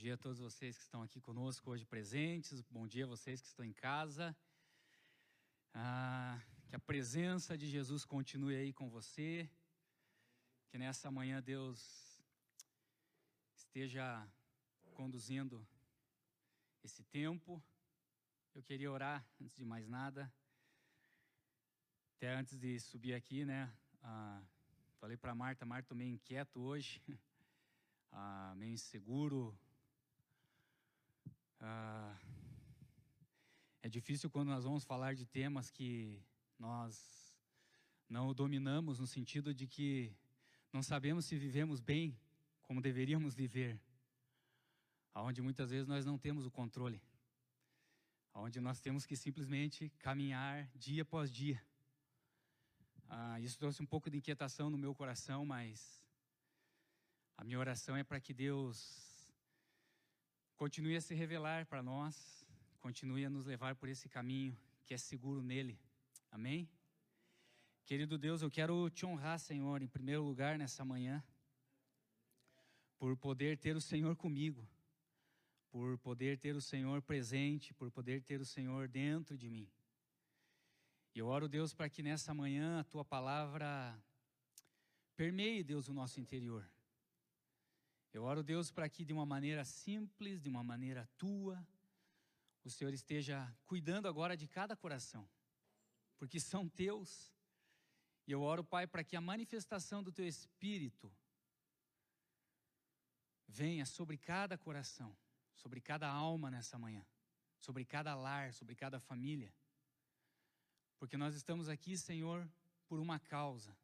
dia a todos vocês que estão aqui conosco hoje presentes. Bom dia a vocês que estão em casa. Ah, que a presença de Jesus continue aí com você. Que nessa manhã Deus esteja conduzindo esse tempo. Eu queria orar antes de mais nada. Até antes de subir aqui, né? Ah, falei para Marta, Marta, meio inquieto hoje, ah, meio inseguro, ah, é difícil quando nós vamos falar de temas que nós não dominamos, no sentido de que não sabemos se vivemos bem como deveríamos viver, aonde muitas vezes nós não temos o controle, aonde nós temos que simplesmente caminhar dia após dia. Ah, isso trouxe um pouco de inquietação no meu coração, mas a minha oração é para que Deus continue a se revelar para nós, continue a nos levar por esse caminho que é seguro nele. Amém? Querido Deus, eu quero te honrar, Senhor, em primeiro lugar nessa manhã, por poder ter o Senhor comigo, por poder ter o Senhor presente, por poder ter o Senhor dentro de mim. E eu oro, Deus, para que nessa manhã a tua palavra permeie, Deus, o nosso interior eu oro, Deus, para que de uma maneira simples, de uma maneira tua, o Senhor esteja cuidando agora de cada coração, porque são teus. E eu oro, Pai, para que a manifestação do teu Espírito venha sobre cada coração, sobre cada alma nessa manhã, sobre cada lar, sobre cada família. Porque nós estamos aqui, Senhor, por uma causa,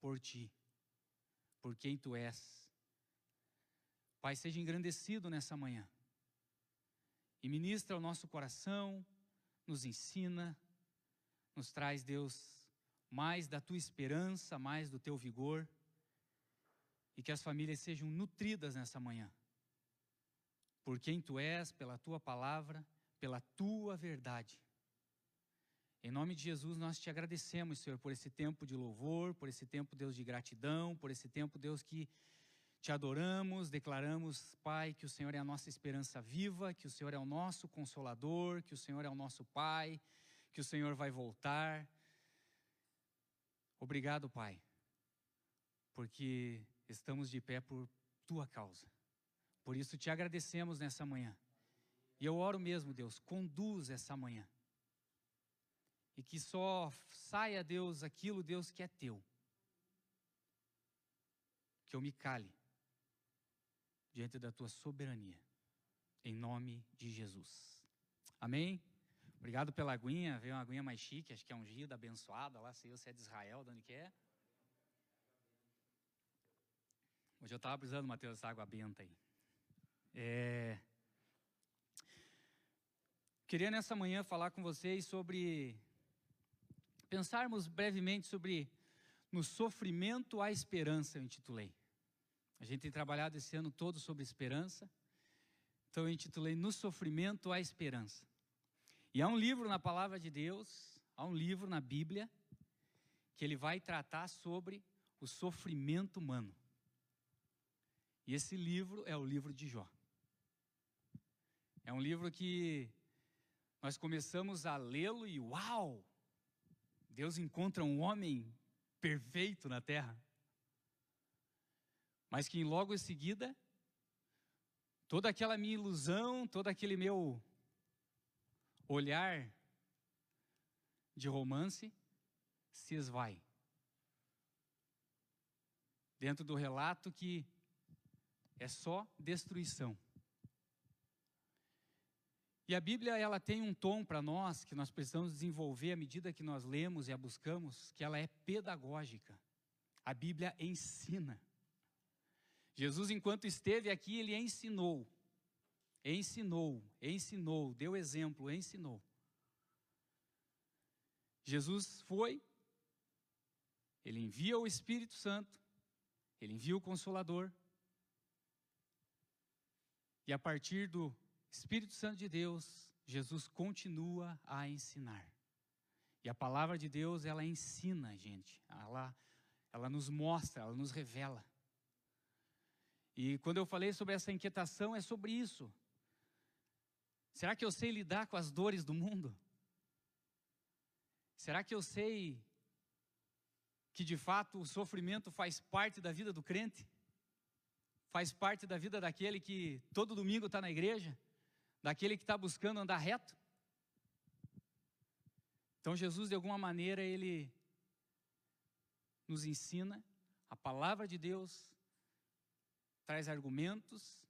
por Ti, por quem Tu és Pai, seja engrandecido nessa manhã. E ministra o nosso coração, nos ensina, nos traz, Deus, mais da tua esperança, mais do teu vigor. E que as famílias sejam nutridas nessa manhã. Por quem tu és, pela tua palavra, pela tua verdade. Em nome de Jesus, nós te agradecemos, Senhor, por esse tempo de louvor, por esse tempo, Deus, de gratidão, por esse tempo, Deus, que te adoramos, declaramos, Pai, que o Senhor é a nossa esperança viva, que o Senhor é o nosso consolador, que o Senhor é o nosso Pai, que o Senhor vai voltar. Obrigado, Pai, porque estamos de pé por tua causa. Por isso te agradecemos nessa manhã. E eu oro mesmo, Deus, conduz essa manhã. E que só saia, Deus, aquilo, Deus, que é teu. Que eu me cale diante da tua soberania. Em nome de Jesus. Amém? Obrigado pela aguinha. Veio uma aguinha mais chique, acho que é ungida, abençoada. Lá sei você é de Israel, de onde que é? Hoje eu estava precisando, Mateus, dessa água benta aí. É... Queria nessa manhã falar com vocês sobre. Pensarmos brevemente sobre. No sofrimento a esperança, eu intitulei. A gente tem trabalhado esse ano todo sobre esperança. Então eu intitulei No Sofrimento a Esperança. E há um livro na palavra de Deus, há um livro na Bíblia, que ele vai tratar sobre o sofrimento humano. E esse livro é o livro de Jó. É um livro que nós começamos a lê-lo e uau! Deus encontra um homem perfeito na terra mas que logo em seguida, toda aquela minha ilusão, todo aquele meu olhar de romance se esvai. Dentro do relato que é só destruição. E a Bíblia ela tem um tom para nós que nós precisamos desenvolver à medida que nós lemos e a buscamos, que ela é pedagógica. A Bíblia ensina. Jesus, enquanto esteve aqui, ele ensinou, ensinou, ensinou, deu exemplo, ensinou. Jesus foi, ele envia o Espírito Santo, ele envia o Consolador, e a partir do Espírito Santo de Deus, Jesus continua a ensinar. E a palavra de Deus, ela ensina, gente. Ela, ela nos mostra, ela nos revela. E quando eu falei sobre essa inquietação, é sobre isso. Será que eu sei lidar com as dores do mundo? Será que eu sei que de fato o sofrimento faz parte da vida do crente? Faz parte da vida daquele que todo domingo está na igreja? Daquele que está buscando andar reto? Então Jesus, de alguma maneira, ele nos ensina, a palavra de Deus traz argumentos,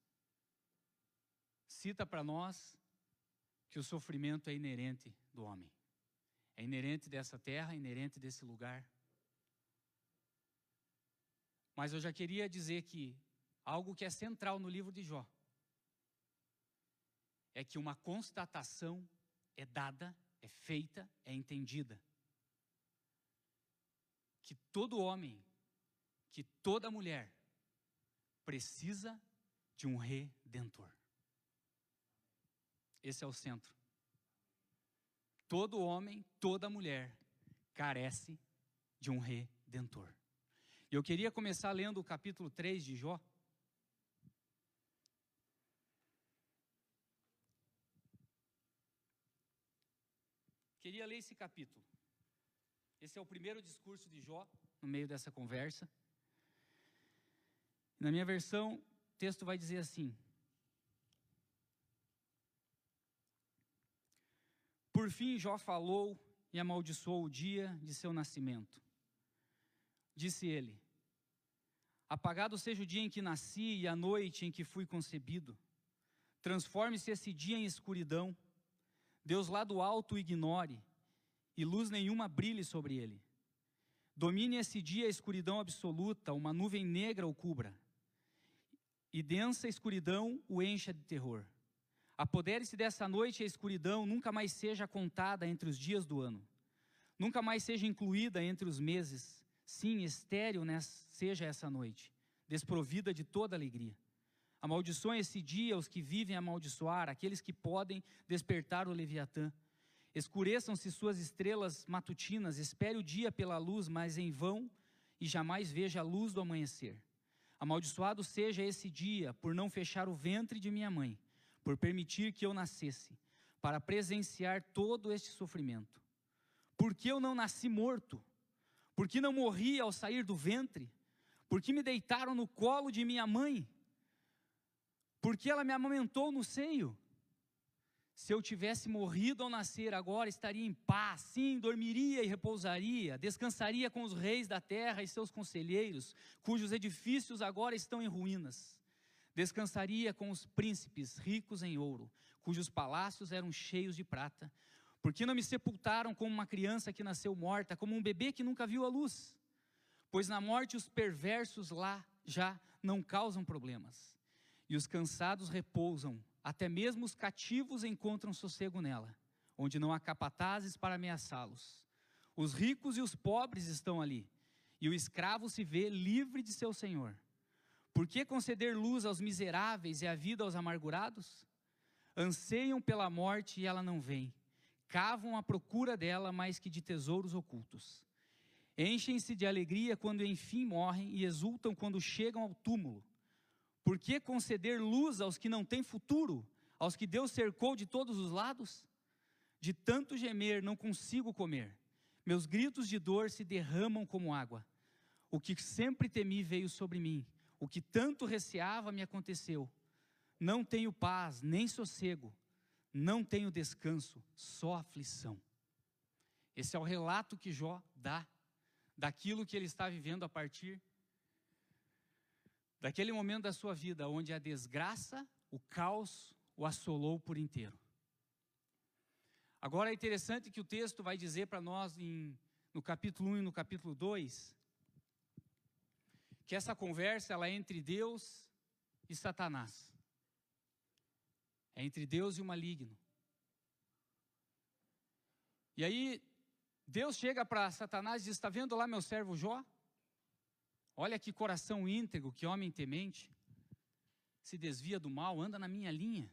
cita para nós que o sofrimento é inerente do homem. É inerente dessa terra, é inerente desse lugar. Mas eu já queria dizer que algo que é central no livro de Jó é que uma constatação é dada, é feita, é entendida. Que todo homem, que toda mulher precisa de um redentor. Esse é o centro. Todo homem, toda mulher carece de um redentor. Eu queria começar lendo o capítulo 3 de Jó. Queria ler esse capítulo. Esse é o primeiro discurso de Jó no meio dessa conversa. Na minha versão, o texto vai dizer assim: Por fim, Jó falou e amaldiçoou o dia de seu nascimento. Disse ele: Apagado seja o dia em que nasci e a noite em que fui concebido. Transforme-se esse dia em escuridão. Deus lá do alto o ignore e luz nenhuma brilhe sobre ele. Domine esse dia a escuridão absoluta, uma nuvem negra o cubra. E densa escuridão o encha de terror. Apodere-se dessa noite a escuridão, nunca mais seja contada entre os dias do ano. Nunca mais seja incluída entre os meses. Sim, estéril seja essa noite, desprovida de toda alegria. Amaldiçoe esse dia os que vivem a amaldiçoar, aqueles que podem despertar o Leviatã. Escureçam-se suas estrelas matutinas, espere o dia pela luz, mas em vão, e jamais veja a luz do amanhecer. Amaldiçoado seja esse dia, por não fechar o ventre de minha mãe por permitir que eu nascesse, para presenciar todo este sofrimento. Por que eu não nasci morto? Por que não morri ao sair do ventre? Por que me deitaram no colo de minha mãe? Por que ela me amamentou no seio? Se eu tivesse morrido ao nascer, agora estaria em paz, sim, dormiria e repousaria, descansaria com os reis da terra e seus conselheiros, cujos edifícios agora estão em ruínas. Descansaria com os príncipes ricos em ouro, cujos palácios eram cheios de prata. Porque não me sepultaram como uma criança que nasceu morta, como um bebê que nunca viu a luz? Pois na morte os perversos lá já não causam problemas, e os cansados repousam, até mesmo os cativos encontram sossego nela, onde não há capatazes para ameaçá-los. Os ricos e os pobres estão ali, e o escravo se vê livre de seu senhor. Por que conceder luz aos miseráveis e a vida aos amargurados? Anseiam pela morte e ela não vem. Cavam à procura dela mais que de tesouros ocultos. Enchem-se de alegria quando enfim morrem e exultam quando chegam ao túmulo. Por que conceder luz aos que não têm futuro, aos que Deus cercou de todos os lados? De tanto gemer não consigo comer. Meus gritos de dor se derramam como água. O que sempre temi veio sobre mim o que tanto receava me aconteceu. Não tenho paz, nem sossego. Não tenho descanso, só aflição. Esse é o relato que Jó dá daquilo que ele está vivendo a partir daquele momento da sua vida onde a desgraça, o caos o assolou por inteiro. Agora é interessante que o texto vai dizer para nós em, no capítulo 1 e no capítulo 2 que essa conversa ela é entre Deus e Satanás. É entre Deus e o maligno. E aí, Deus chega para Satanás e diz: Está vendo lá meu servo Jó? Olha que coração íntegro, que homem temente. Se desvia do mal, anda na minha linha.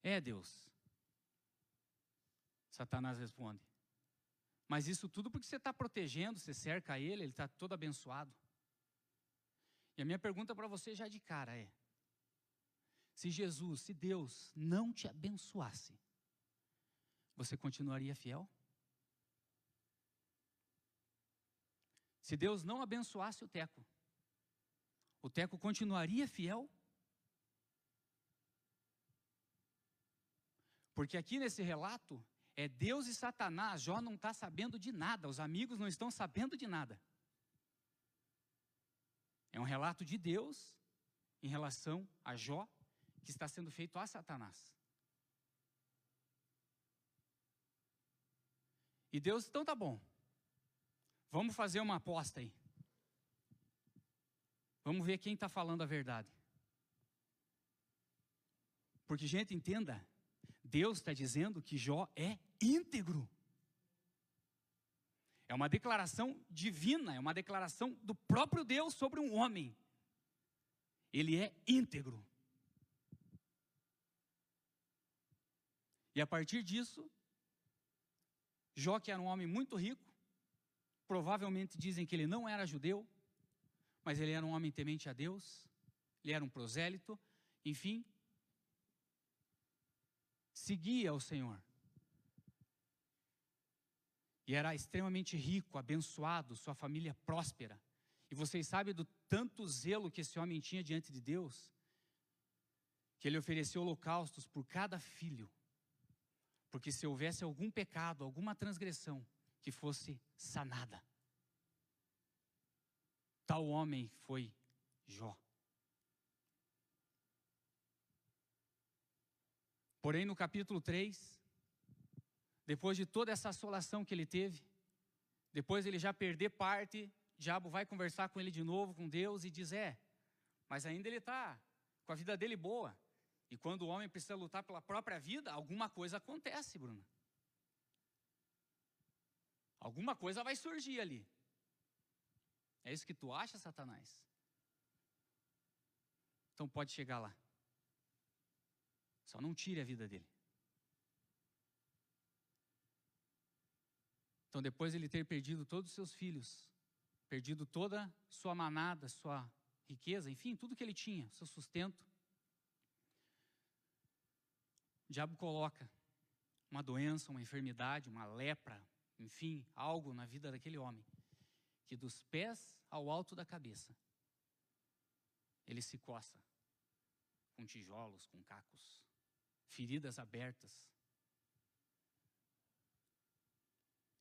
É Deus. Satanás responde. Mas isso tudo porque você está protegendo, você cerca ele, ele está todo abençoado. E a minha pergunta para você já de cara é: se Jesus, se Deus não te abençoasse, você continuaria fiel? Se Deus não abençoasse o Teco, o Teco continuaria fiel? Porque aqui nesse relato, é Deus e Satanás, Jó não está sabendo de nada, os amigos não estão sabendo de nada. É um relato de Deus em relação a Jó, que está sendo feito a Satanás. E Deus, então tá bom. Vamos fazer uma aposta aí. Vamos ver quem está falando a verdade. Porque, gente, entenda, Deus está dizendo que Jó é íntegro. É uma declaração divina, é uma declaração do próprio Deus sobre um homem. Ele é íntegro. E a partir disso, Jó, que era um homem muito rico, provavelmente dizem que ele não era judeu, mas ele era um homem temente a Deus, ele era um prosélito, enfim, seguia o Senhor. E era extremamente rico, abençoado, sua família próspera. E vocês sabem do tanto zelo que esse homem tinha diante de Deus, que ele ofereceu holocaustos por cada filho. Porque se houvesse algum pecado, alguma transgressão, que fosse sanada. Tal homem foi Jó. Porém, no capítulo 3, depois de toda essa assolação que ele teve, depois ele já perder parte, Diabo vai conversar com ele de novo, com Deus, e diz: É, mas ainda ele está com a vida dele boa. E quando o homem precisa lutar pela própria vida, alguma coisa acontece, Bruno. Alguma coisa vai surgir ali. É isso que tu acha, Satanás? Então pode chegar lá. Só não tire a vida dele. Então, depois ele ter perdido todos os seus filhos, perdido toda sua manada, sua riqueza, enfim, tudo que ele tinha, seu sustento, o diabo coloca uma doença, uma enfermidade, uma lepra, enfim, algo na vida daquele homem, que dos pés ao alto da cabeça, ele se coça com tijolos, com cacos feridas abertas.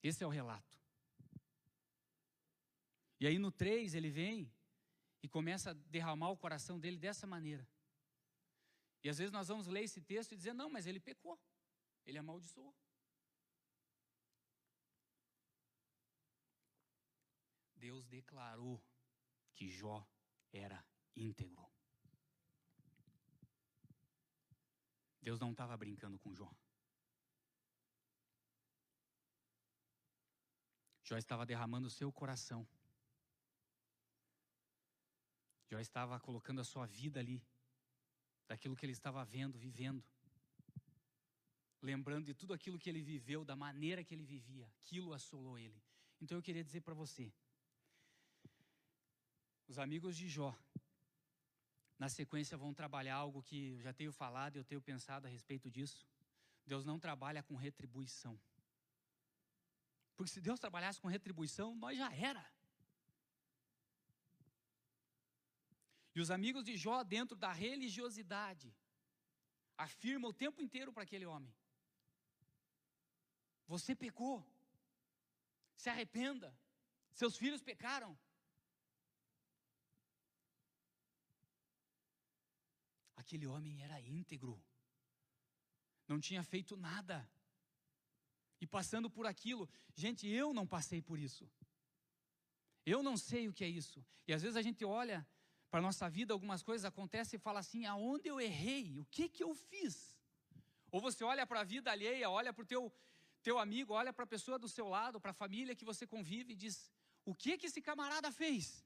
Esse é o relato. E aí no 3 ele vem e começa a derramar o coração dele dessa maneira. E às vezes nós vamos ler esse texto e dizer: não, mas ele pecou, ele amaldiçoou. Deus declarou que Jó era íntegro. Deus não estava brincando com Jó. Jó estava derramando o seu coração. Jó estava colocando a sua vida ali, daquilo que ele estava vendo, vivendo. Lembrando de tudo aquilo que ele viveu, da maneira que ele vivia, aquilo assolou ele. Então eu queria dizer para você: os amigos de Jó na sequência vão trabalhar algo que eu já tenho falado e eu tenho pensado a respeito disso. Deus não trabalha com retribuição. Porque se Deus trabalhasse com retribuição, nós já era. E os amigos de Jó, dentro da religiosidade, afirmam o tempo inteiro para aquele homem: Você pecou, se arrependa, seus filhos pecaram. Aquele homem era íntegro, não tinha feito nada. E passando por aquilo, gente, eu não passei por isso. Eu não sei o que é isso. E às vezes a gente olha para a nossa vida, algumas coisas acontecem e fala assim: aonde eu errei? O que que eu fiz? Ou você olha para a vida alheia, olha para o teu, teu amigo, olha para a pessoa do seu lado, para a família que você convive e diz: o que que esse camarada fez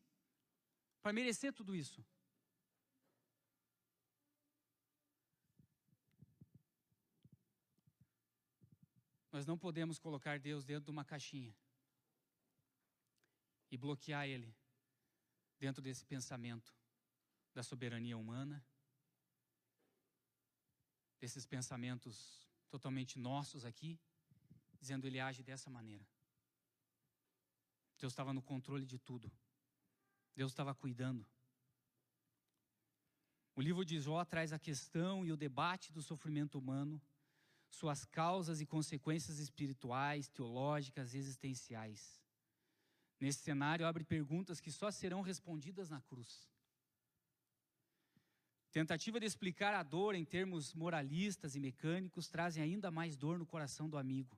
para merecer tudo isso? Nós não podemos colocar Deus dentro de uma caixinha e bloquear Ele dentro desse pensamento da soberania humana, desses pensamentos totalmente nossos aqui, dizendo Ele age dessa maneira. Deus estava no controle de tudo. Deus estava cuidando. O livro de Jó traz a questão e o debate do sofrimento humano suas causas e consequências espirituais, teológicas, existenciais. Nesse cenário, abre perguntas que só serão respondidas na cruz. Tentativa de explicar a dor em termos moralistas e mecânicos trazem ainda mais dor no coração do amigo.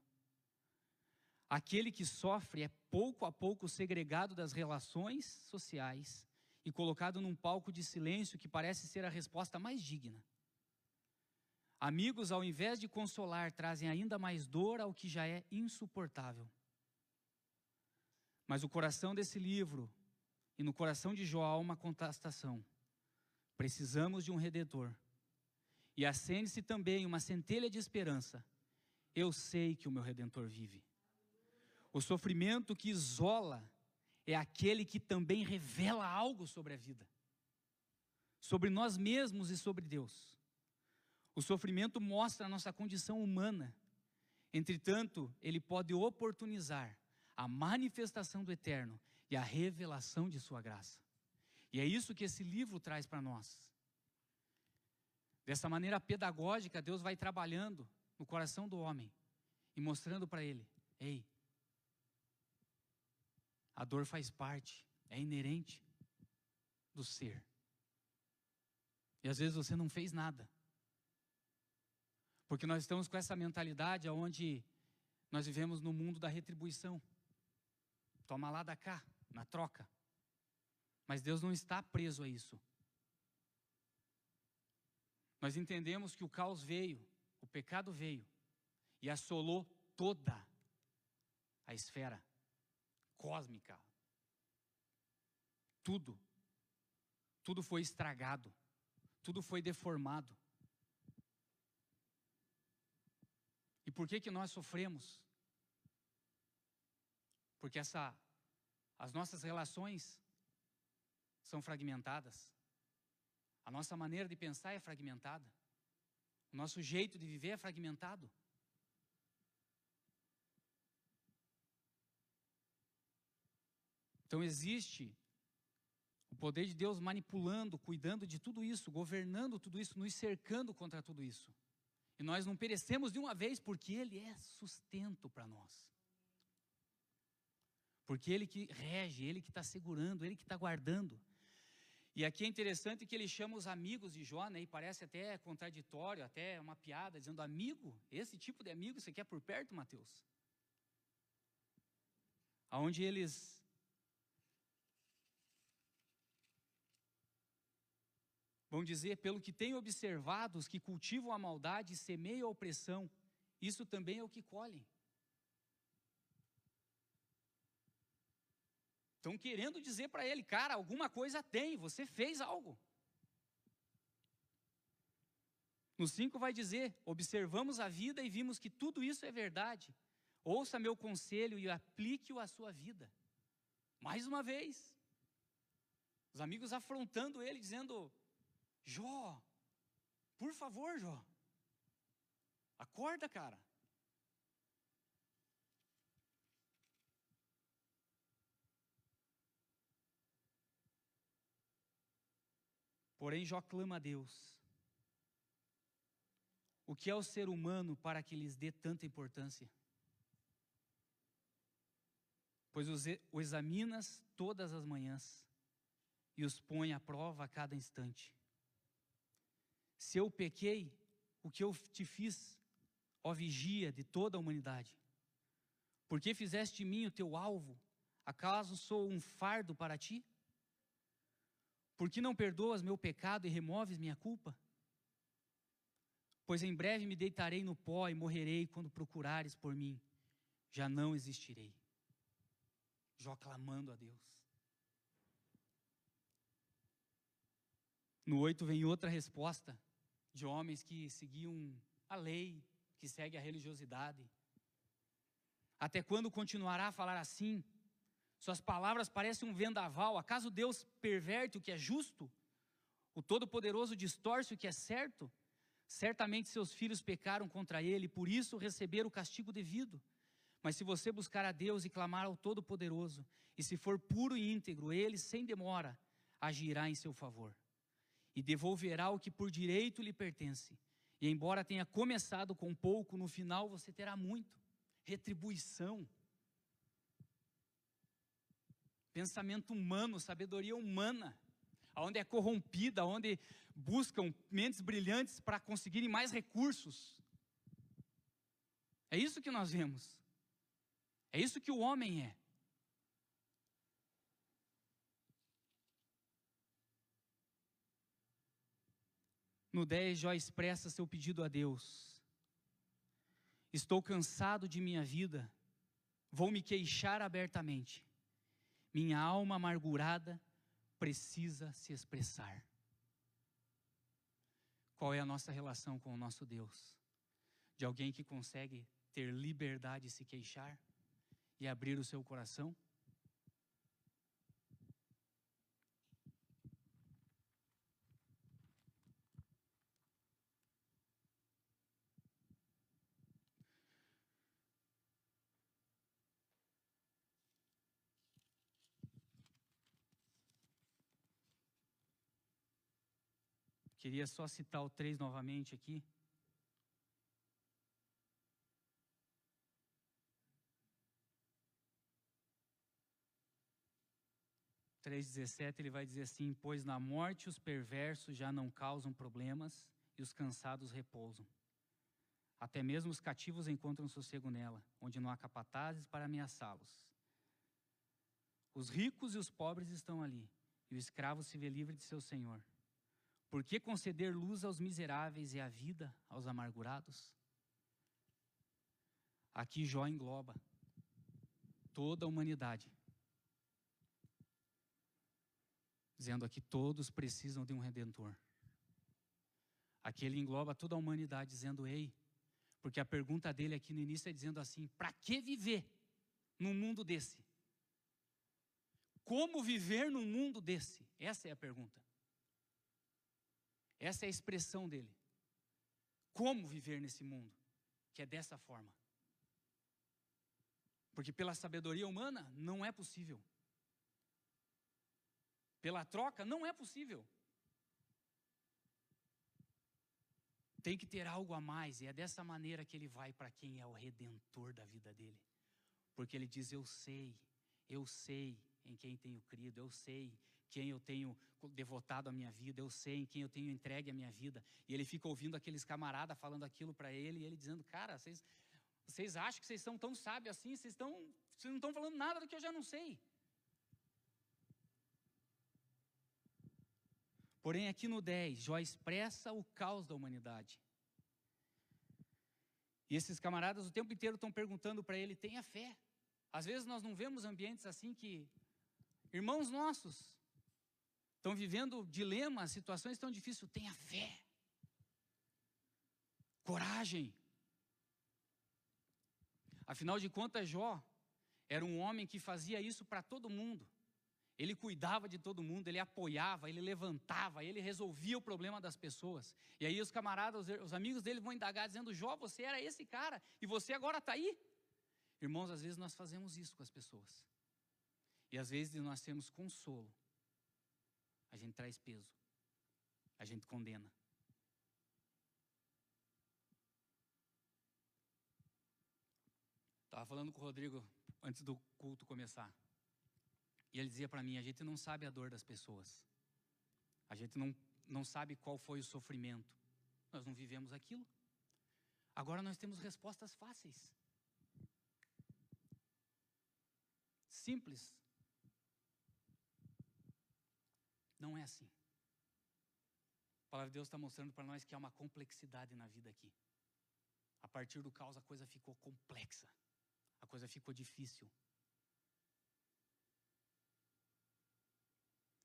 Aquele que sofre é pouco a pouco segregado das relações sociais e colocado num palco de silêncio que parece ser a resposta mais digna. Amigos, ao invés de consolar, trazem ainda mais dor ao que já é insuportável. Mas o coração desse livro e no coração de Jó há uma contestação. Precisamos de um redentor. E acende-se também uma centelha de esperança. Eu sei que o meu redentor vive. O sofrimento que isola é aquele que também revela algo sobre a vida, sobre nós mesmos e sobre Deus. O sofrimento mostra a nossa condição humana. Entretanto, ele pode oportunizar a manifestação do eterno e a revelação de sua graça. E é isso que esse livro traz para nós. Dessa maneira pedagógica, Deus vai trabalhando no coração do homem e mostrando para ele: ei, a dor faz parte, é inerente do ser. E às vezes você não fez nada. Porque nós estamos com essa mentalidade onde nós vivemos no mundo da retribuição. Toma lá da cá, na troca. Mas Deus não está preso a isso. Nós entendemos que o caos veio, o pecado veio e assolou toda a esfera cósmica. Tudo. Tudo foi estragado. Tudo foi deformado. Por que que nós sofremos? Porque essa as nossas relações são fragmentadas. A nossa maneira de pensar é fragmentada. O nosso jeito de viver é fragmentado. Então existe o poder de Deus manipulando, cuidando de tudo isso, governando tudo isso, nos cercando contra tudo isso. E nós não perecemos de uma vez porque Ele é sustento para nós. Porque Ele que rege, Ele que está segurando, Ele que está guardando. E aqui é interessante que ele chama os amigos de Jó, né, e parece até contraditório, até uma piada, dizendo: amigo, esse tipo de amigo você quer por perto, Mateus? Aonde eles Vão dizer, pelo que tenho observado, os que cultivam a maldade semeiam a opressão, isso também é o que colhem. Estão querendo dizer para ele, cara, alguma coisa tem, você fez algo. No 5 vai dizer: observamos a vida e vimos que tudo isso é verdade. Ouça meu conselho e aplique-o à sua vida. Mais uma vez, os amigos afrontando ele, dizendo: Jó, por favor, Jó. Acorda, cara. Porém, Jó clama a Deus. O que é o ser humano para que lhes dê tanta importância? Pois o examinas todas as manhãs e os põe à prova a cada instante. Se eu pequei, o que eu te fiz, ó vigia de toda a humanidade? Por que fizeste de mim o teu alvo? Acaso sou um fardo para ti? Por que não perdoas meu pecado e removes minha culpa? Pois em breve me deitarei no pó e morrerei quando procurares por mim. Já não existirei. Jó clamando a Deus. No 8 vem outra resposta de homens que seguiam a lei, que segue a religiosidade. Até quando continuará a falar assim? Suas palavras parecem um vendaval. Acaso Deus perverte o que é justo? O Todo-Poderoso distorce o que é certo? Certamente seus filhos pecaram contra ele, por isso receberam o castigo devido. Mas se você buscar a Deus e clamar ao Todo-Poderoso, e se for puro e íntegro, ele, sem demora, agirá em seu favor. E devolverá o que por direito lhe pertence. E embora tenha começado com pouco, no final você terá muito. Retribuição. Pensamento humano, sabedoria humana, onde é corrompida, onde buscam mentes brilhantes para conseguirem mais recursos. É isso que nós vemos. É isso que o homem é. No 10, Jó expressa seu pedido a Deus. Estou cansado de minha vida, vou me queixar abertamente. Minha alma amargurada precisa se expressar. Qual é a nossa relação com o nosso Deus? De alguém que consegue ter liberdade de se queixar e abrir o seu coração? Queria só citar o 3 novamente aqui. Ele vai dizer assim: Pois na morte os perversos já não causam problemas e os cansados repousam. Até mesmo os cativos encontram sossego nela, onde não há capatazes para ameaçá-los. Os ricos e os pobres estão ali, e o escravo se vê livre de seu senhor. Por que conceder luz aos miseráveis e a vida aos amargurados? Aqui Jó engloba toda a humanidade, dizendo aqui todos precisam de um redentor. Aqui ele engloba toda a humanidade, dizendo: ei, porque a pergunta dele aqui no início é dizendo assim: para que viver num mundo desse? Como viver num mundo desse? Essa é a pergunta. Essa é a expressão dele. Como viver nesse mundo que é dessa forma? Porque pela sabedoria humana não é possível. Pela troca não é possível. Tem que ter algo a mais, e é dessa maneira que ele vai para quem é o redentor da vida dele. Porque ele diz: Eu sei, eu sei em quem tenho crido, eu sei quem eu tenho devotado a minha vida, eu sei em quem eu tenho entregue a minha vida. E ele fica ouvindo aqueles camaradas falando aquilo para ele, e ele dizendo: Cara, vocês, vocês acham que vocês são tão sábios assim? Vocês, estão, vocês não estão falando nada do que eu já não sei. Porém, aqui no 10, Jó expressa o caos da humanidade. E esses camaradas o tempo inteiro estão perguntando para ele: tenha fé. Às vezes nós não vemos ambientes assim que irmãos nossos estão vivendo dilemas, situações tão difíceis, tenha fé, coragem. Afinal de contas, Jó era um homem que fazia isso para todo mundo. Ele cuidava de todo mundo, ele apoiava, ele levantava, ele resolvia o problema das pessoas. E aí os camaradas, os amigos dele vão indagar dizendo: Jó, você era esse cara e você agora está aí. Irmãos, às vezes nós fazemos isso com as pessoas. E às vezes nós temos consolo a gente traz peso, a gente condena. Estava falando com o Rodrigo antes do culto começar. E ele dizia para mim: a gente não sabe a dor das pessoas. A gente não, não sabe qual foi o sofrimento. Nós não vivemos aquilo. Agora nós temos respostas fáceis. Simples. Não é assim. A palavra de Deus está mostrando para nós que há uma complexidade na vida aqui. A partir do caos a coisa ficou complexa, a coisa ficou difícil.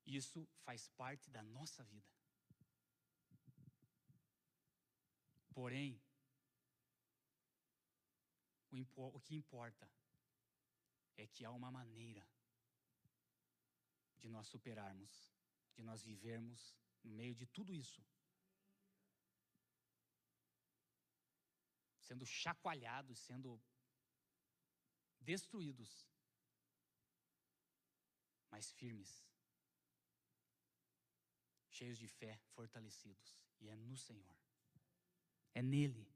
Isso faz parte da nossa vida. Porém, o, que importa é que há uma maneira de nós superarmos, de nós vivermos no meio de tudo isso. Sendo chacoalhados, sendo destruídos, mas firmes, cheios de fé, fortalecidos, e é no Senhor, é nele.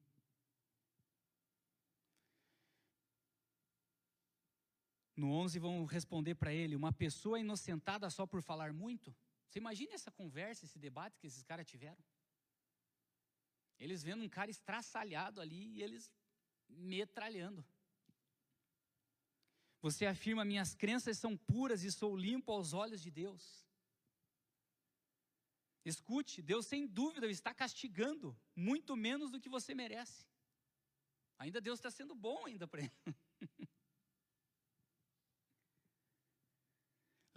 No 11 vão responder para ele: uma pessoa inocentada só por falar muito? Você imagina essa conversa, esse debate que esses caras tiveram? Eles vendo um cara estraçalhado ali e eles metralhando. Você afirma: minhas crenças são puras e sou limpo aos olhos de Deus. Escute, Deus sem dúvida está castigando muito menos do que você merece. Ainda Deus está sendo bom ainda para ele.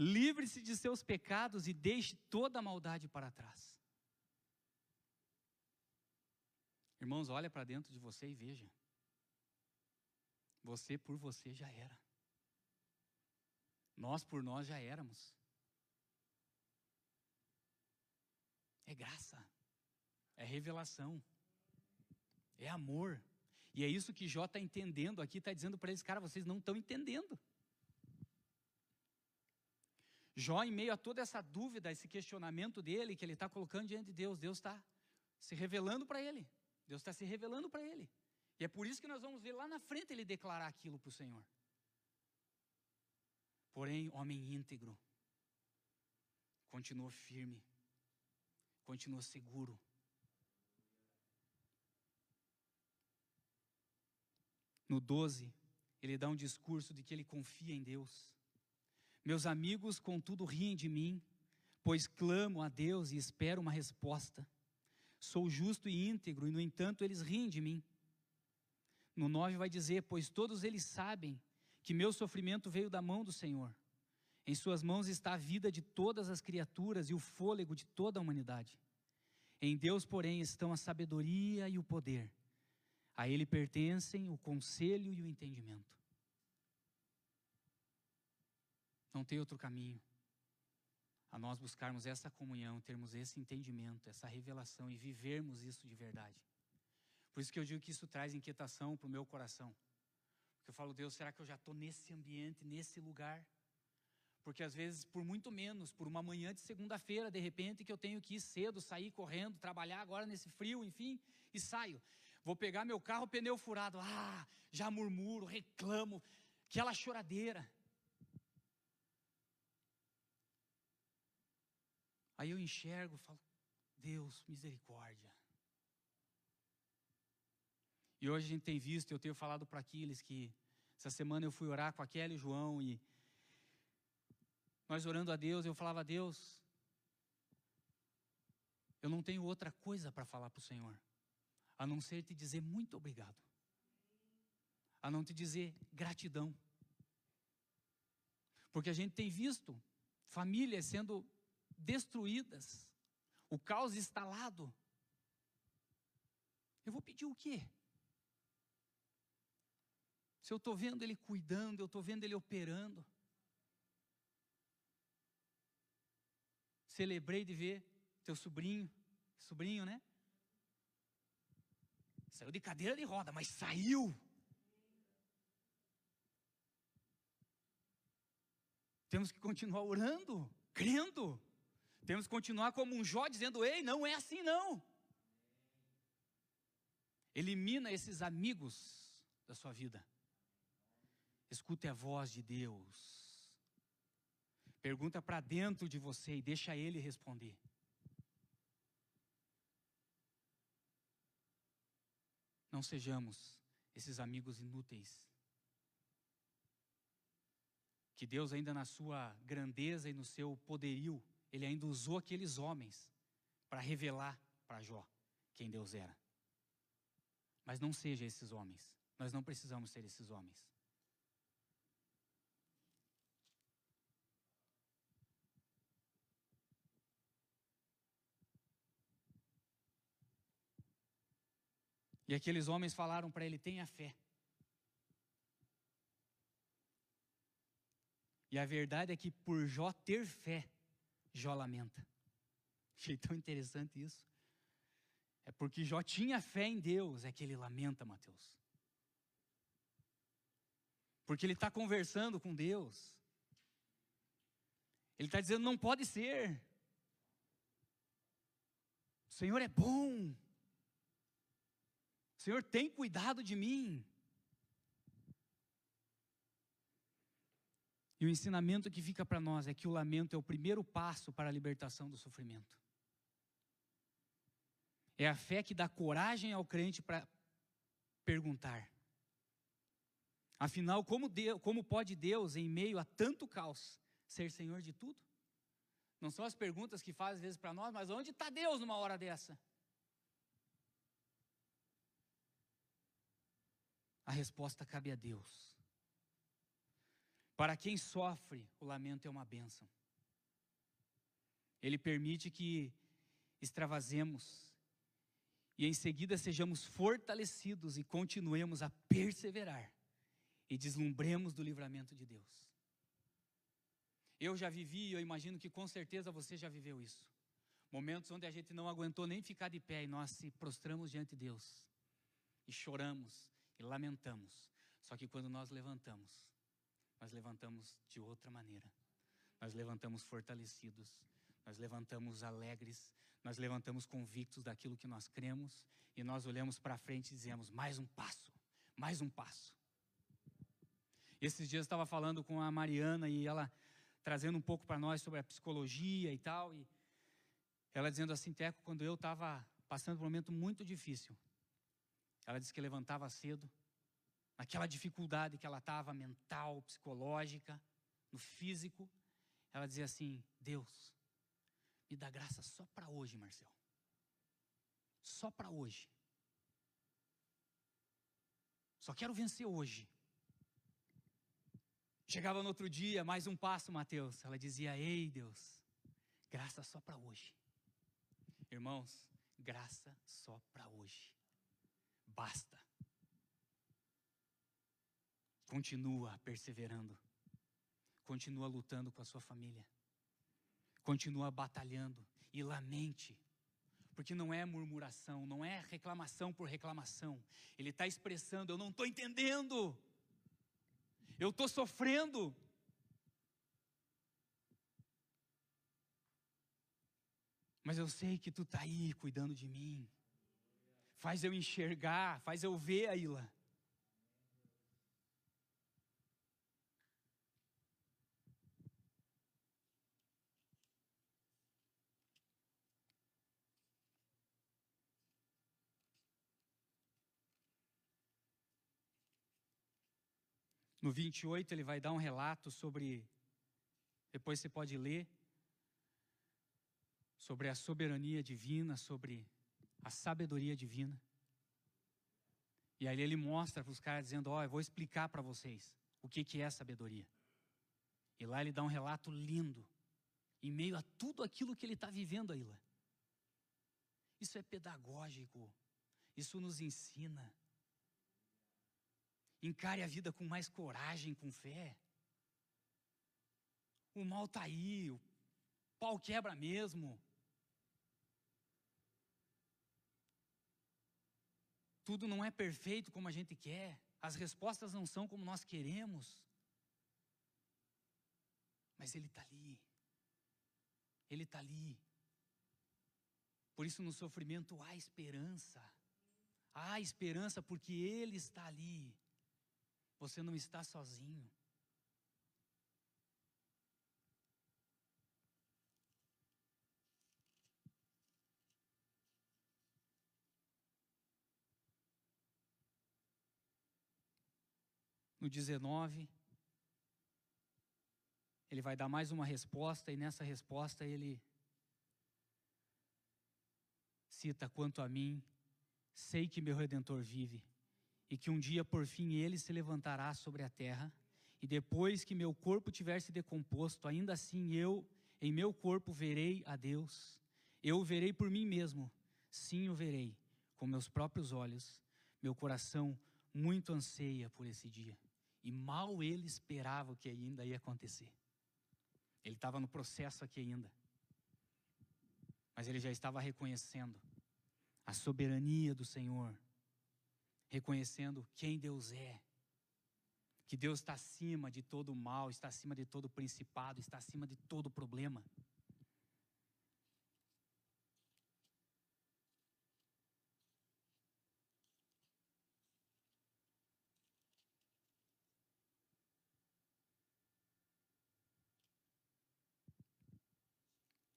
Livre-se de seus pecados e deixe toda a maldade para trás. Irmãos, olha para dentro de você e veja. Você por você já era. Nós por nós já éramos. É graça. É revelação. É amor. E é isso que Jó está entendendo aqui, está dizendo para eles, cara, vocês não estão entendendo. Jó, em meio a toda essa dúvida, esse questionamento dele, que ele está colocando diante de Deus, Deus está se revelando para ele. Deus está se revelando para ele. E é por isso que nós vamos ver lá na frente ele declarar aquilo para o Senhor. Porém, homem íntegro, continuou firme, continuou seguro. No 12, ele dá um discurso de que ele confia em Deus. Meus amigos, contudo, riem de mim, pois clamo a Deus e espero uma resposta. Sou justo e íntegro, e no entanto eles riem de mim. No 9 vai dizer: Pois todos eles sabem que meu sofrimento veio da mão do Senhor. Em Suas mãos está a vida de todas as criaturas e o fôlego de toda a humanidade. Em Deus, porém, estão a sabedoria e o poder. A Ele pertencem o conselho e o entendimento. Não tem outro caminho a nós buscarmos essa comunhão, termos esse entendimento, essa revelação e vivermos isso de verdade. Por isso que eu digo que isso traz inquietação para o meu coração. Porque eu falo, Deus, será que eu já estou nesse ambiente, nesse lugar? Porque às vezes, por muito menos, por uma manhã de segunda-feira, de repente, que eu tenho que ir cedo, sair correndo, trabalhar agora nesse frio, enfim, e saio. Vou pegar meu carro, pneu furado, ah, já murmuro, reclamo, aquela choradeira. Aí eu enxergo falo, Deus, misericórdia. E hoje a gente tem visto, eu tenho falado para Aquiles que essa semana eu fui orar com a e João e nós orando a Deus, eu falava a Deus, eu não tenho outra coisa para falar para o Senhor, a não ser te dizer muito obrigado, a não te dizer gratidão. Porque a gente tem visto famílias sendo destruídas, o caos instalado. Eu vou pedir o quê? Se eu estou vendo Ele cuidando, eu estou vendo Ele operando. Celebrei de ver teu sobrinho, sobrinho, né? Saiu de cadeira de roda, mas saiu. Temos que continuar orando, crendo. Temos que continuar como um Jó dizendo: ei, não é assim não. Elimina esses amigos da sua vida. Escute a voz de Deus. Pergunta para dentro de você e deixa ele responder. Não sejamos esses amigos inúteis. Que Deus, ainda na sua grandeza e no seu poderio, ele ainda usou aqueles homens para revelar para Jó quem Deus era. Mas não seja esses homens. Nós não precisamos ser esses homens. E aqueles homens falaram para ele: tenha fé. E a verdade é que por Jó ter fé, Jó lamenta. Achei tão interessante isso. É porque Jó tinha fé em Deus, é que ele lamenta, Mateus. Porque ele está conversando com Deus. Ele está dizendo: não pode ser. O Senhor é bom. O Senhor tem cuidado de mim. E o ensinamento que fica para nós é que o lamento é o primeiro passo para a libertação do sofrimento. É a fé que dá coragem ao crente para perguntar. Afinal, como, Deus, como pode Deus, em meio a tanto caos, ser Senhor de tudo? Não são as perguntas que faz às vezes para nós, mas onde está Deus numa hora dessa? A resposta cabe a Deus. Para quem sofre, o lamento é uma bênção. Ele permite que extravasemos e em seguida sejamos fortalecidos e continuemos a perseverar e deslumbremos do livramento de Deus. Eu já vivi, eu imagino que com certeza você já viveu isso. Momentos onde a gente não aguentou nem ficar de pé e nós se prostramos diante de Deus e choramos e lamentamos. Só que quando nós levantamos, nós levantamos de outra maneira. Nós levantamos fortalecidos, nós levantamos alegres, nós levantamos convictos daquilo que nós cremos e nós olhamos para frente e dizemos: mais um passo, mais um passo. Esses dias eu estava falando com a Mariana e ela trazendo um pouco para nós sobre a psicologia e tal, e ela dizendo assim: Teco, quando eu estava passando por um momento muito difícil, ela disse que levantava cedo, naquela dificuldade que ela estava, mental, psicológica, no físico, ela dizia assim: Deus, me dá graça só para hoje, Marcel. Só para hoje. Só quero vencer hoje. Chegava no outro dia, mais um passo, Mateus. Ela dizia: Ei, Deus, graça só para hoje. Irmãos, graça só para hoje. Basta. Continua perseverando. Continua lutando com a sua família. Continua batalhando e lamente. Porque não é murmuração, não é reclamação por reclamação. Ele está expressando: eu não estou entendendo. Eu estou sofrendo. Mas eu sei que tu está aí cuidando de mim. Faz eu enxergar, faz eu ver, Aila. No 28, ele vai dar um relato sobre, depois você pode ler, sobre a soberania divina, sobre a sabedoria divina. E aí ele mostra para os caras dizendo: Ó, oh, eu vou explicar para vocês o que, que é sabedoria. E lá ele dá um relato lindo, em meio a tudo aquilo que ele está vivendo aí lá. Isso é pedagógico, isso nos ensina. Encare a vida com mais coragem, com fé. O mal está aí, o pau quebra mesmo. Tudo não é perfeito como a gente quer, as respostas não são como nós queremos. Mas Ele está ali. Ele está ali. Por isso, no sofrimento há esperança. Há esperança porque Ele está ali. Você não está sozinho. No 19, ele vai dar mais uma resposta, e nessa resposta ele cita: Quanto a mim, sei que meu redentor vive e que um dia por fim ele se levantará sobre a terra, e depois que meu corpo tiver se decomposto, ainda assim eu, em meu corpo, verei a Deus. Eu o verei por mim mesmo, sim, o verei, com meus próprios olhos. Meu coração muito anseia por esse dia. E mal ele esperava o que ainda ia acontecer. Ele estava no processo aqui ainda. Mas ele já estava reconhecendo a soberania do Senhor, reconhecendo quem Deus é, que Deus está acima de todo mal, está acima de todo principado, está acima de todo problema.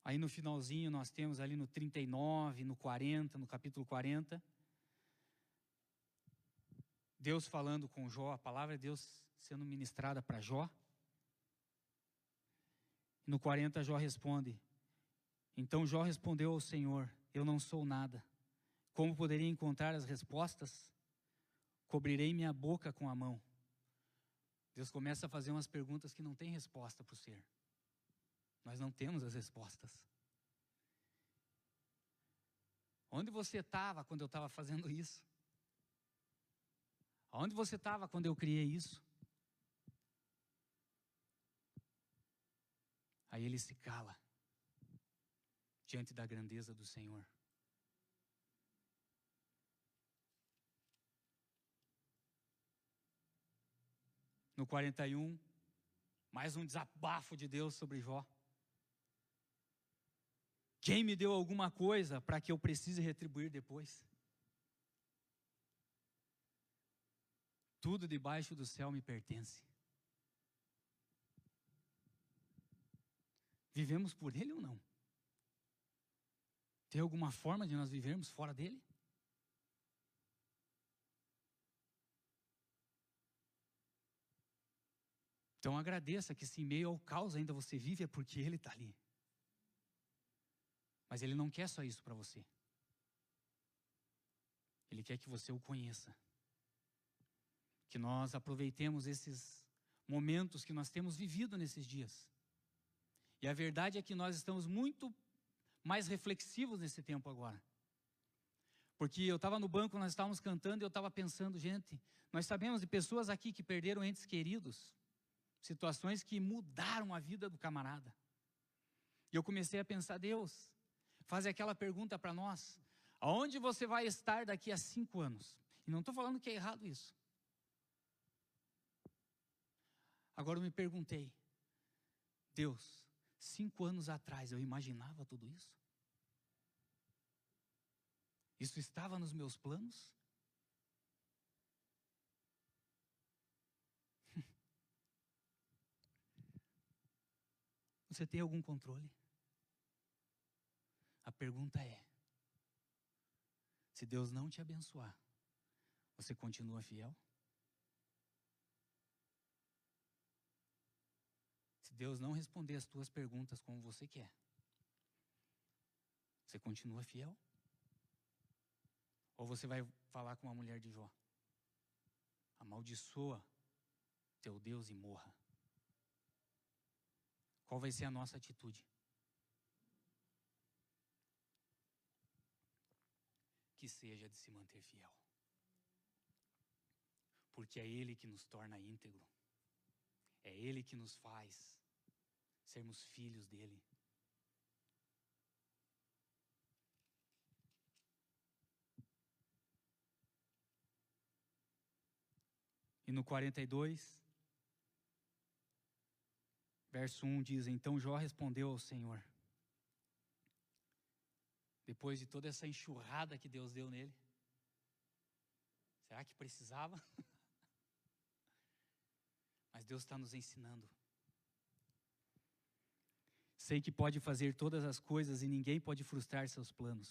Aí no finalzinho nós temos ali no 39, no 40, no capítulo 40, Deus falando com Jó, a palavra de Deus sendo ministrada para Jó. No 40 Jó responde: Então Jó respondeu ao Senhor: Eu não sou nada. Como poderia encontrar as respostas? Cobrirei minha boca com a mão. Deus começa a fazer umas perguntas que não tem resposta para o ser. Nós não temos as respostas. Onde você estava quando eu estava fazendo isso? Onde você estava quando eu criei isso? Aí ele se cala diante da grandeza do Senhor. No 41, mais um desabafo de Deus sobre Jó. Quem me deu alguma coisa para que eu precise retribuir depois? Tudo debaixo do céu me pertence. Vivemos por Ele ou não? Tem alguma forma de nós vivermos fora dele? Então agradeça que se em meio ao caos ainda você vive é porque Ele está ali. Mas Ele não quer só isso para você. Ele quer que você o conheça. Que nós aproveitemos esses momentos que nós temos vivido nesses dias. E a verdade é que nós estamos muito mais reflexivos nesse tempo agora. Porque eu estava no banco, nós estávamos cantando e eu estava pensando, gente, nós sabemos de pessoas aqui que perderam entes queridos, situações que mudaram a vida do camarada. E eu comecei a pensar, Deus, faz aquela pergunta para nós: aonde você vai estar daqui a cinco anos? E não estou falando que é errado isso. Agora eu me perguntei, Deus, cinco anos atrás eu imaginava tudo isso? Isso estava nos meus planos? Você tem algum controle? A pergunta é: se Deus não te abençoar, você continua fiel? Se Deus não responder as tuas perguntas como você quer, você continua fiel? Ou você vai falar com a mulher de Jó? Amaldiçoa teu Deus e morra. Qual vai ser a nossa atitude? que seja de se manter fiel. Porque é Ele que nos torna íntegro. É Ele que nos faz sermos filhos dele. E no 42, verso 1 diz: Então Jó respondeu ao Senhor: depois de toda essa enxurrada que Deus deu nele? Será que precisava? Mas Deus está nos ensinando. Sei que pode fazer todas as coisas e ninguém pode frustrar seus planos.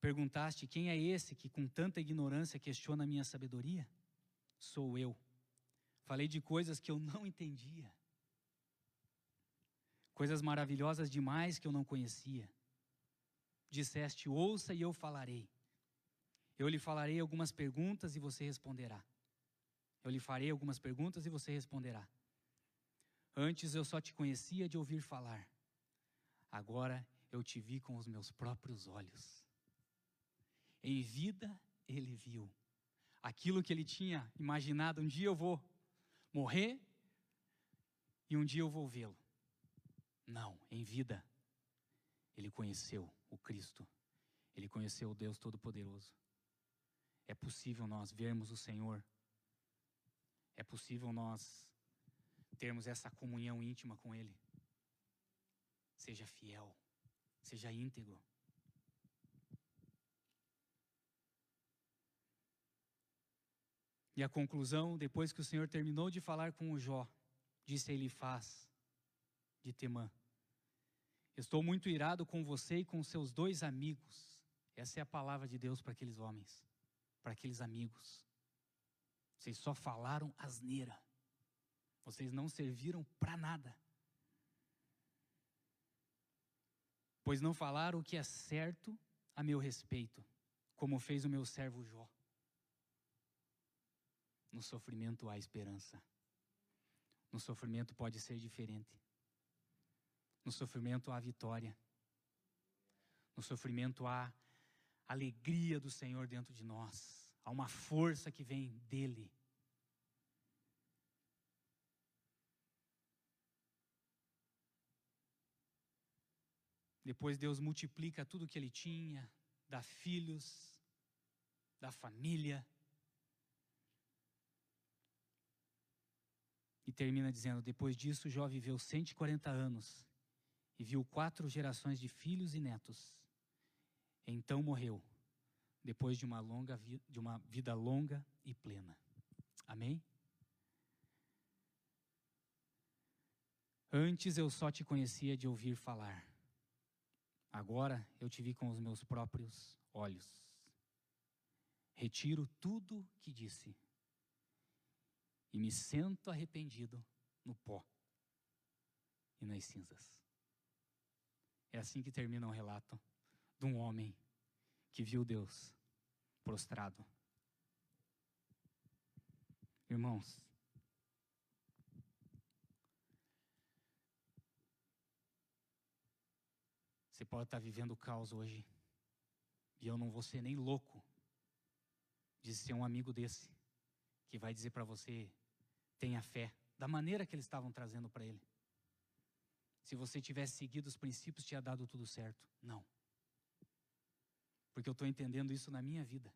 Perguntaste: quem é esse que com tanta ignorância questiona a minha sabedoria? Sou eu. Falei de coisas que eu não entendia. Coisas maravilhosas demais que eu não conhecia disseste: Ouça e eu falarei. Eu lhe falarei algumas perguntas e você responderá. Eu lhe farei algumas perguntas e você responderá. Antes eu só te conhecia de ouvir falar. Agora eu te vi com os meus próprios olhos. Em vida ele viu aquilo que ele tinha imaginado. Um dia eu vou morrer e um dia eu vou vê-lo. Não, em vida, ele conheceu o Cristo, ele conheceu o Deus Todo-Poderoso. É possível nós vermos o Senhor, é possível nós termos essa comunhão íntima com Ele. Seja fiel, seja íntegro. E a conclusão, depois que o Senhor terminou de falar com o Jó, disse a Elifaz de Temã: Estou muito irado com você e com seus dois amigos. Essa é a palavra de Deus para aqueles homens, para aqueles amigos. Vocês só falaram asneira. Vocês não serviram para nada. Pois não falaram o que é certo a meu respeito, como fez o meu servo Jó. No sofrimento há esperança. No sofrimento pode ser diferente. No sofrimento há vitória. No sofrimento há alegria do Senhor dentro de nós. Há uma força que vem dele. Depois Deus multiplica tudo que ele tinha, dá filhos, da família. E termina dizendo: Depois disso, Jó viveu 140 anos e viu quatro gerações de filhos e netos. Então morreu, depois de uma, longa de uma vida longa e plena. Amém? Antes eu só te conhecia de ouvir falar. Agora eu te vi com os meus próprios olhos. Retiro tudo que disse e me sento arrependido no pó e nas cinzas. É assim que termina o relato de um homem que viu Deus prostrado. Irmãos, Você pode estar vivendo o caos hoje. E eu não vou ser nem louco de ser um amigo desse que vai dizer para você: tenha fé, da maneira que eles estavam trazendo para ele. Se você tivesse seguido os princípios, tinha dado tudo certo. Não. Porque eu estou entendendo isso na minha vida.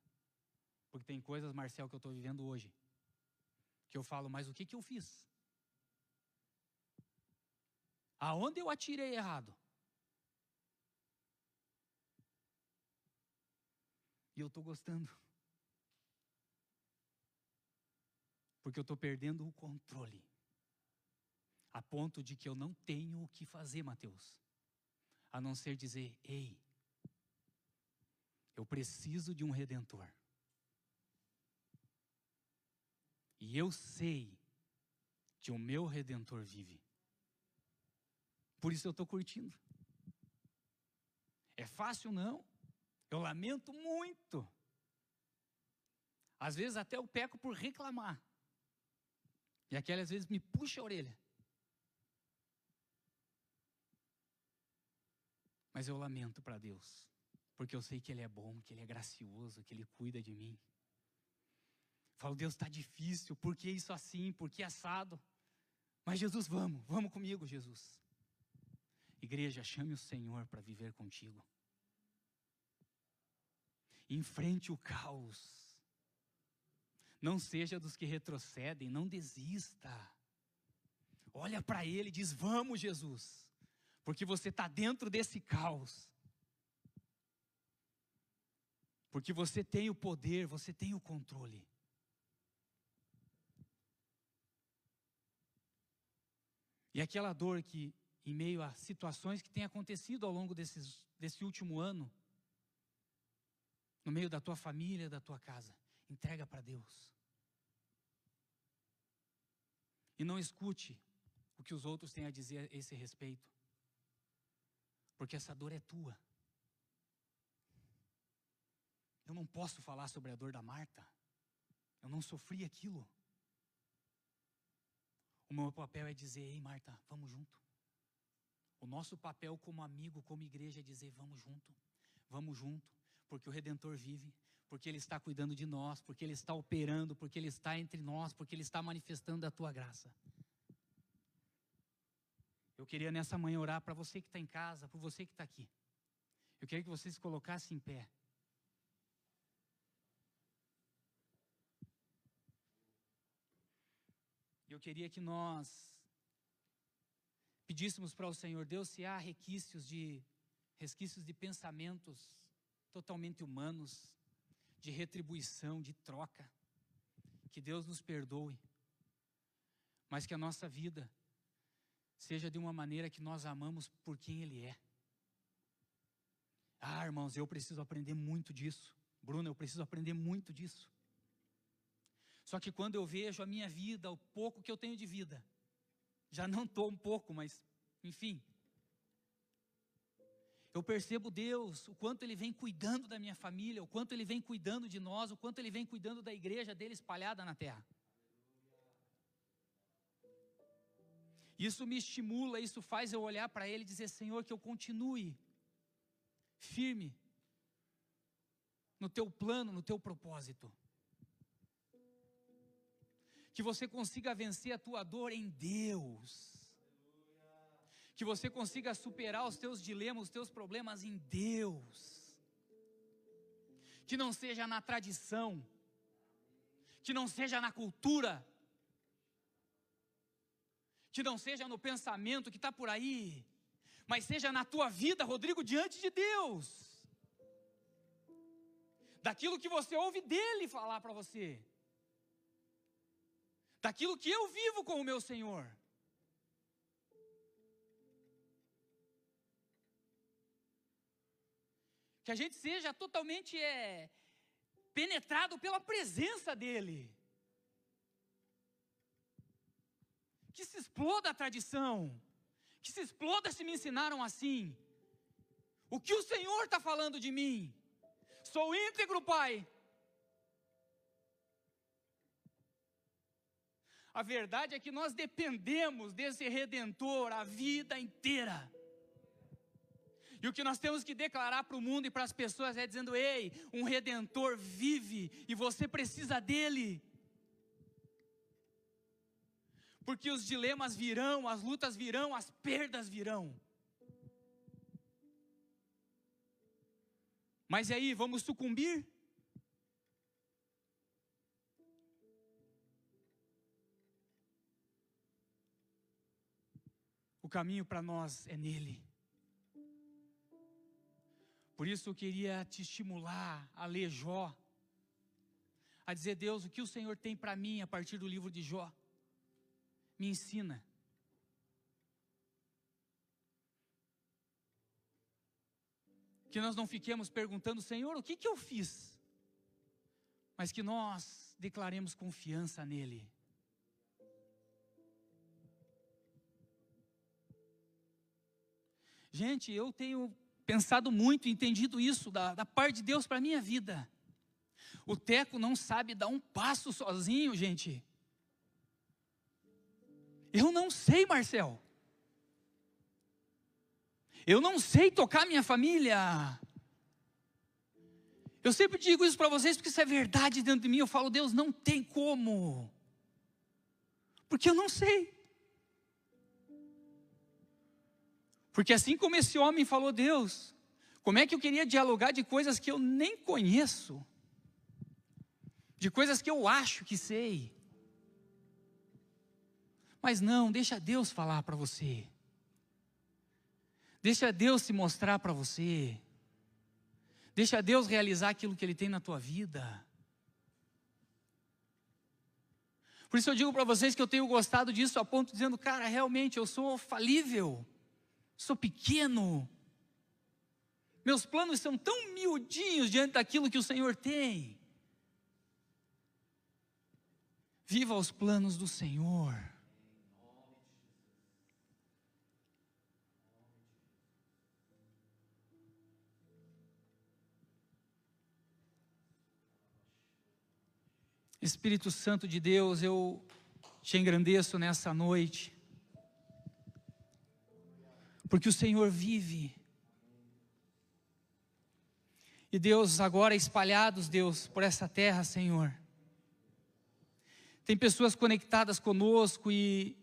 Porque tem coisas, Marcel, que eu estou vivendo hoje. Que eu falo, mas o que, que eu fiz? Aonde eu atirei errado? E eu estou gostando. Porque eu estou perdendo o controle. A ponto de que eu não tenho o que fazer, Mateus. A não ser dizer: ei, eu preciso de um redentor. E eu sei que o meu redentor vive. Por isso eu estou curtindo. É fácil, não. Eu lamento muito. Às vezes até eu peco por reclamar. E aquele às vezes me puxa a orelha. Mas eu lamento para Deus, porque eu sei que Ele é bom, que Ele é gracioso, que Ele cuida de mim. Falo, Deus, está difícil, por que isso assim, por que assado? Mas Jesus, vamos, vamos comigo, Jesus. Igreja, chame o Senhor para viver contigo. Enfrente o caos. Não seja dos que retrocedem, não desista. Olha para ele e diz: Vamos, Jesus, porque você está dentro desse caos. Porque você tem o poder, você tem o controle. E aquela dor que, em meio a situações que têm acontecido ao longo desses, desse último ano, no meio da tua família, da tua casa. Entrega para Deus. E não escute o que os outros têm a dizer a esse respeito. Porque essa dor é tua. Eu não posso falar sobre a dor da Marta. Eu não sofri aquilo. O meu papel é dizer: Ei, Marta, vamos junto. O nosso papel como amigo, como igreja, é dizer: Vamos junto, vamos junto porque o Redentor vive, porque Ele está cuidando de nós, porque Ele está operando, porque Ele está entre nós, porque Ele está manifestando a tua graça. Eu queria nessa manhã orar para você que está em casa, para você que está aqui. Eu queria que você se colocasse em pé. Eu queria que nós pedíssemos para o Senhor Deus se há resquícios de resquícios de pensamentos totalmente humanos, de retribuição, de troca. Que Deus nos perdoe. Mas que a nossa vida seja de uma maneira que nós amamos por quem ele é. Ah, irmãos, eu preciso aprender muito disso. Bruna, eu preciso aprender muito disso. Só que quando eu vejo a minha vida, o pouco que eu tenho de vida, já não estou um pouco, mas enfim. Eu percebo Deus, o quanto Ele vem cuidando da minha família, o quanto Ele vem cuidando de nós, o quanto Ele vem cuidando da igreja dele espalhada na terra. Isso me estimula, isso faz eu olhar para Ele e dizer: Senhor, que eu continue firme no teu plano, no teu propósito que você consiga vencer a tua dor em Deus. Que você consiga superar os teus dilemas, os teus problemas em Deus. Que não seja na tradição, que não seja na cultura, que não seja no pensamento que está por aí, mas seja na tua vida, Rodrigo, diante de Deus. Daquilo que você ouve dele falar para você daquilo que eu vivo com o meu Senhor. Que a gente seja totalmente é, penetrado pela presença dEle. Que se exploda a tradição. Que se exploda se me ensinaram assim. O que o Senhor está falando de mim? Sou íntegro, Pai. A verdade é que nós dependemos desse redentor a vida inteira. E o que nós temos que declarar para o mundo e para as pessoas é dizendo: ei, um redentor vive e você precisa dele. Porque os dilemas virão, as lutas virão, as perdas virão. Mas e aí, vamos sucumbir? caminho para nós é nele. Por isso eu queria te estimular a ler Jó, a dizer, Deus, o que o Senhor tem para mim a partir do livro de Jó? Me ensina. Que nós não fiquemos perguntando, Senhor, o que, que eu fiz? Mas que nós declaremos confiança nele. Gente, eu tenho pensado muito, entendido isso da, da parte de Deus para a minha vida. O Teco não sabe dar um passo sozinho, gente. Eu não sei, Marcel. Eu não sei tocar minha família. Eu sempre digo isso para vocês porque isso é verdade dentro de mim. Eu falo, Deus, não tem como. Porque eu não sei. Porque assim como esse homem falou, Deus, como é que eu queria dialogar de coisas que eu nem conheço? De coisas que eu acho que sei. Mas não, deixa Deus falar para você. Deixa Deus se mostrar para você. Deixa Deus realizar aquilo que Ele tem na tua vida. Por isso eu digo para vocês que eu tenho gostado disso a ponto de dizendo, cara, realmente eu sou falível sou pequeno. Meus planos são tão miudinhos diante daquilo que o Senhor tem. Viva os planos do Senhor. Espírito Santo de Deus, eu te engrandeço nessa noite porque o Senhor vive. E Deus, agora espalhados, Deus, por essa terra, Senhor. Tem pessoas conectadas conosco e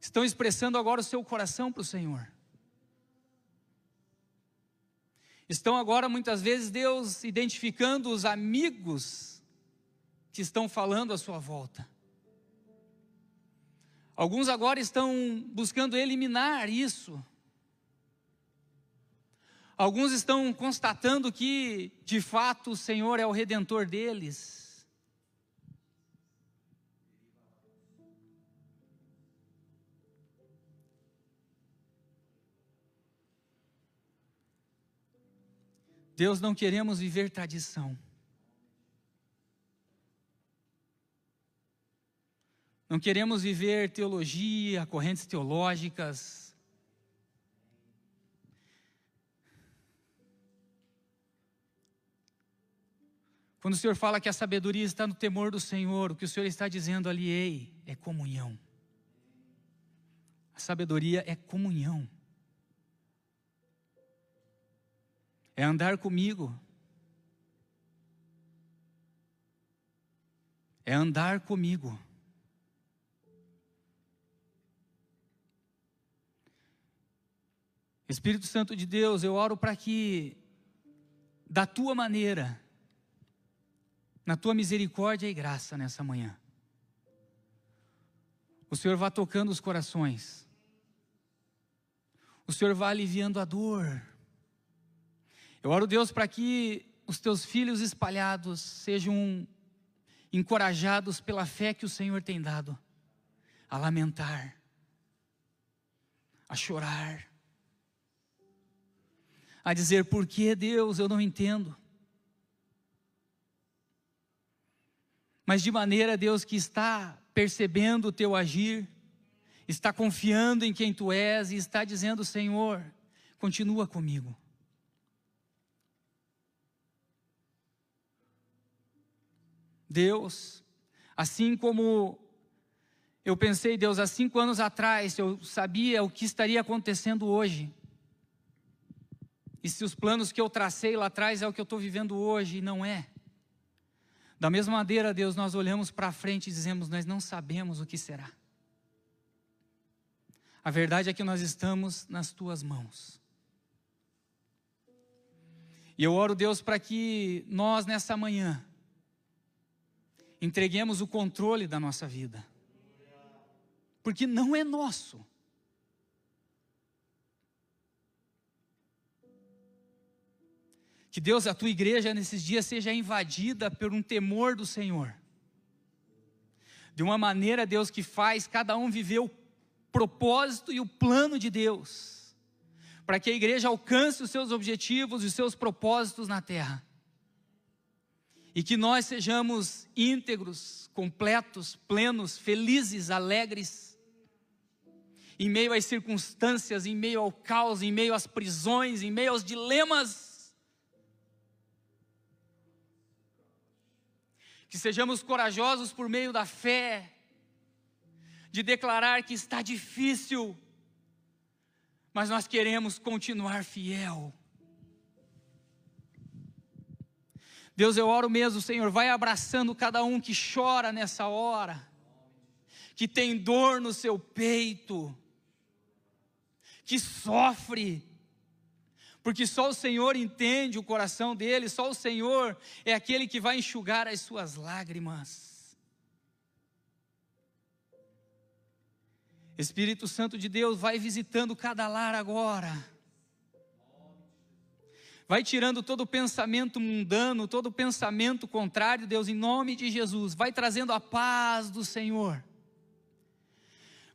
estão expressando agora o seu coração para o Senhor. Estão agora, muitas vezes, Deus identificando os amigos que estão falando à sua volta. Alguns agora estão buscando eliminar isso. Alguns estão constatando que, de fato, o Senhor é o redentor deles. Deus, não queremos viver tradição. Não queremos viver teologia, correntes teológicas. Quando o Senhor fala que a sabedoria está no temor do Senhor, o que o Senhor está dizendo ali, ei, é comunhão. A sabedoria é comunhão. É andar comigo. É andar comigo. Espírito Santo de Deus, eu oro para que, da tua maneira, na tua misericórdia e graça nessa manhã. O Senhor vá tocando os corações. O Senhor vá aliviando a dor. Eu oro, Deus, para que os teus filhos espalhados sejam encorajados pela fé que o Senhor tem dado, a lamentar, a chorar, a dizer: por que Deus eu não entendo? mas de maneira, Deus, que está percebendo o teu agir, está confiando em quem tu és e está dizendo: Senhor, continua comigo. Deus, assim como eu pensei, Deus, há cinco anos atrás, eu sabia o que estaria acontecendo hoje. E se os planos que eu tracei lá atrás é o que eu estou vivendo hoje, e não é. Da mesma maneira, Deus, nós olhamos para frente e dizemos: Nós não sabemos o que será. A verdade é que nós estamos nas tuas mãos. E eu oro, Deus, para que nós nessa manhã entreguemos o controle da nossa vida, porque não é nosso. Que Deus, a tua igreja nesses dias seja invadida por um temor do Senhor. De uma maneira, Deus, que faz cada um viver o propósito e o plano de Deus. Para que a igreja alcance os seus objetivos e os seus propósitos na terra. E que nós sejamos íntegros, completos, plenos, felizes, alegres. Em meio às circunstâncias, em meio ao caos, em meio às prisões, em meio aos dilemas que sejamos corajosos por meio da fé, de declarar que está difícil, mas nós queremos continuar fiel. Deus, eu oro mesmo, Senhor, vai abraçando cada um que chora nessa hora, que tem dor no seu peito, que sofre, porque só o Senhor entende o coração dele, só o Senhor é aquele que vai enxugar as suas lágrimas. Espírito Santo de Deus, vai visitando cada lar agora. Vai tirando todo pensamento mundano, todo pensamento contrário, Deus, em nome de Jesus. Vai trazendo a paz do Senhor.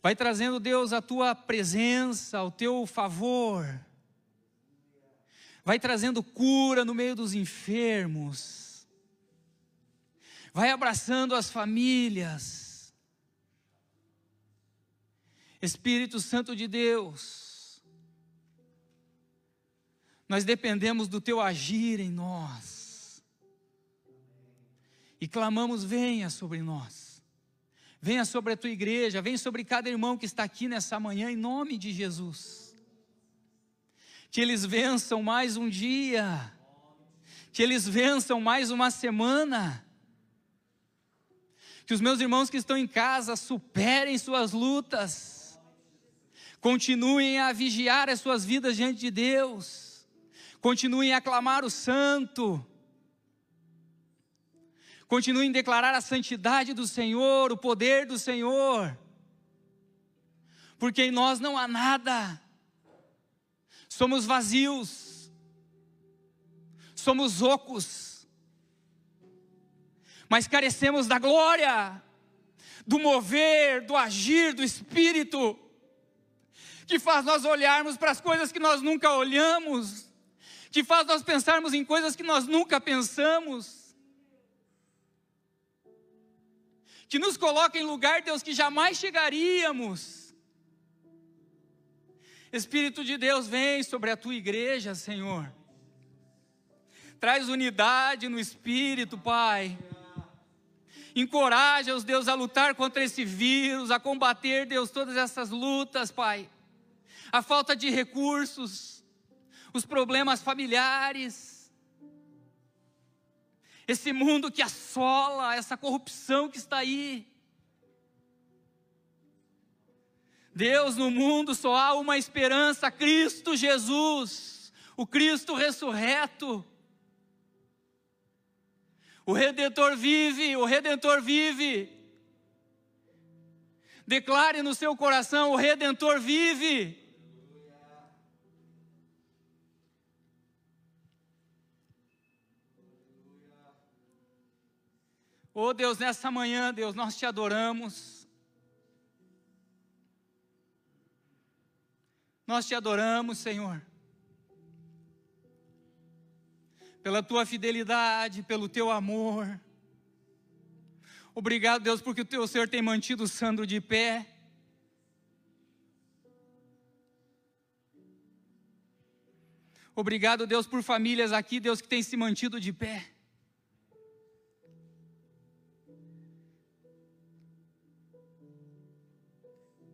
Vai trazendo, Deus, a tua presença, o teu favor vai trazendo cura no meio dos enfermos, vai abraçando as famílias. Espírito Santo de Deus, nós dependemos do teu agir em nós, e clamamos: venha sobre nós, venha sobre a tua igreja, venha sobre cada irmão que está aqui nessa manhã, em nome de Jesus que eles vençam mais um dia, que eles vençam mais uma semana, que os meus irmãos que estão em casa superem suas lutas, Continuem a vigiar as suas vidas diante de Deus. Continuem a clamar o santo. Continuem a declarar a santidade do Senhor, o poder do Senhor. Porque em nós não há nada. Somos vazios. Somos ocos. Mas carecemos da glória, do mover, do agir do Espírito que faz nós olharmos para as coisas que nós nunca olhamos, que faz nós pensarmos em coisas que nós nunca pensamos, que nos coloca em lugar, Deus, que jamais chegaríamos. Espírito de Deus, vem sobre a tua igreja, Senhor. Traz unidade no espírito, Pai. Encoraja os Deus a lutar contra esse vírus, a combater, Deus, todas essas lutas, Pai a falta de recursos, os problemas familiares, esse mundo que assola, essa corrupção que está aí. Deus, no mundo só há uma esperança: Cristo Jesus, o Cristo ressurreto. O Redentor vive, o Redentor vive. Declare no seu coração: o Redentor vive. Oh Deus, nessa manhã, Deus, nós te adoramos. Nós te adoramos, Senhor. Pela tua fidelidade, pelo teu amor. Obrigado, Deus, porque o teu Senhor tem mantido o Sandro de pé. Obrigado, Deus, por famílias aqui, Deus, que tem se mantido de pé.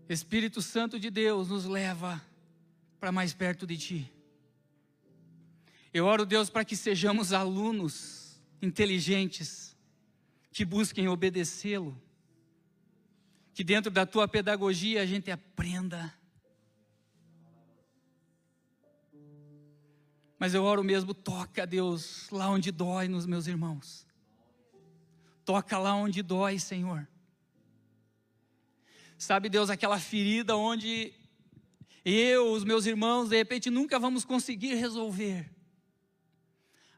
Espírito Santo de Deus nos leva para mais perto de Ti. Eu oro, Deus, para que sejamos alunos inteligentes, que busquem obedecê-lo, que dentro da Tua pedagogia a gente aprenda. Mas eu oro mesmo, toca, Deus, lá onde dói nos meus irmãos. Toca lá onde dói, Senhor. Sabe, Deus, aquela ferida onde eu, os meus irmãos, de repente nunca vamos conseguir resolver.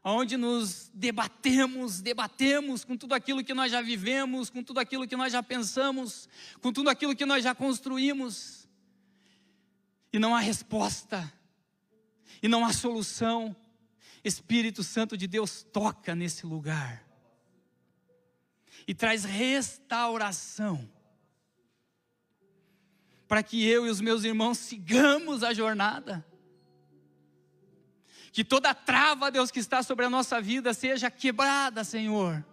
Onde nos debatemos, debatemos com tudo aquilo que nós já vivemos, com tudo aquilo que nós já pensamos, com tudo aquilo que nós já construímos. E não há resposta, e não há solução. Espírito Santo de Deus toca nesse lugar e traz restauração para que eu e os meus irmãos sigamos a jornada. Que toda trava, Deus, que está sobre a nossa vida seja quebrada, Senhor.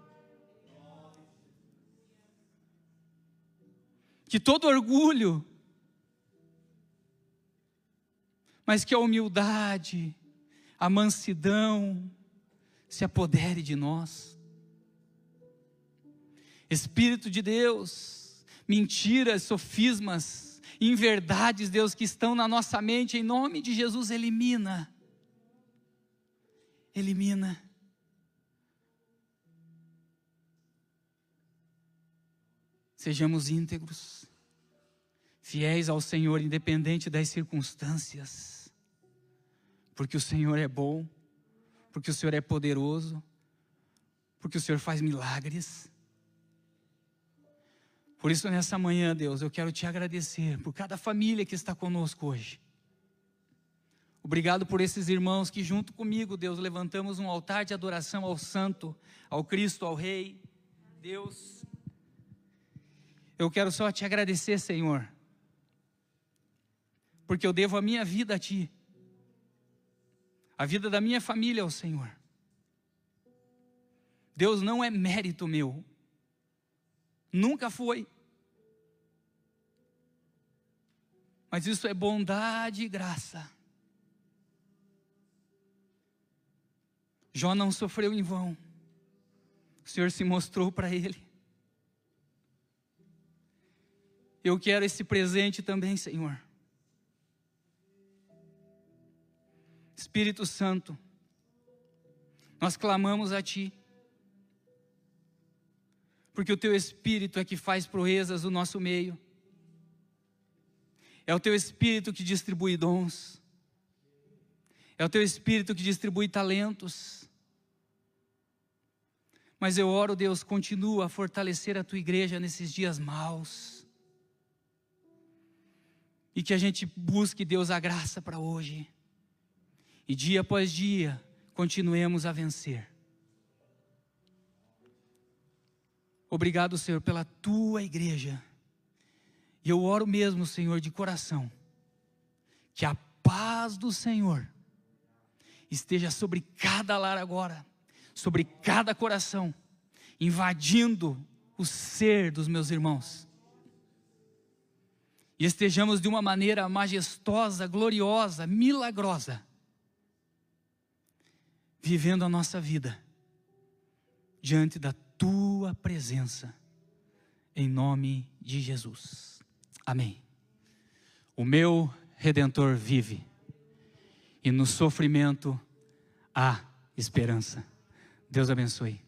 Que todo orgulho, mas que a humildade, a mansidão se apodere de nós. Espírito de Deus, mentiras, sofismas, em verdades, Deus, que estão na nossa mente, em nome de Jesus, elimina. Elimina. Sejamos íntegros, fiéis ao Senhor, independente das circunstâncias, porque o Senhor é bom, porque o Senhor é poderoso, porque o Senhor faz milagres. Por isso, nessa manhã, Deus, eu quero te agradecer por cada família que está conosco hoje. Obrigado por esses irmãos que, junto comigo, Deus, levantamos um altar de adoração ao Santo, ao Cristo, ao Rei. Deus, eu quero só te agradecer, Senhor, porque eu devo a minha vida a Ti, a vida da minha família ao Senhor. Deus não é mérito meu, Nunca foi. Mas isso é bondade e graça. Jó não sofreu em vão. O Senhor se mostrou para ele. Eu quero esse presente também, Senhor. Espírito Santo, nós clamamos a Ti porque o Teu Espírito é que faz proezas no nosso meio, é o Teu Espírito que distribui dons, é o Teu Espírito que distribui talentos. Mas eu oro, Deus, continua a fortalecer a Tua igreja nesses dias maus. E que a gente busque, Deus, a graça para hoje. E dia após dia, continuemos a vencer. Obrigado, Senhor, pela tua igreja. E eu oro mesmo, Senhor, de coração, que a paz do Senhor esteja sobre cada lar agora, sobre cada coração, invadindo o ser dos meus irmãos. E estejamos de uma maneira majestosa, gloriosa, milagrosa, vivendo a nossa vida diante da tua presença, em nome de Jesus. Amém. O meu redentor vive, e no sofrimento há esperança. Deus abençoe.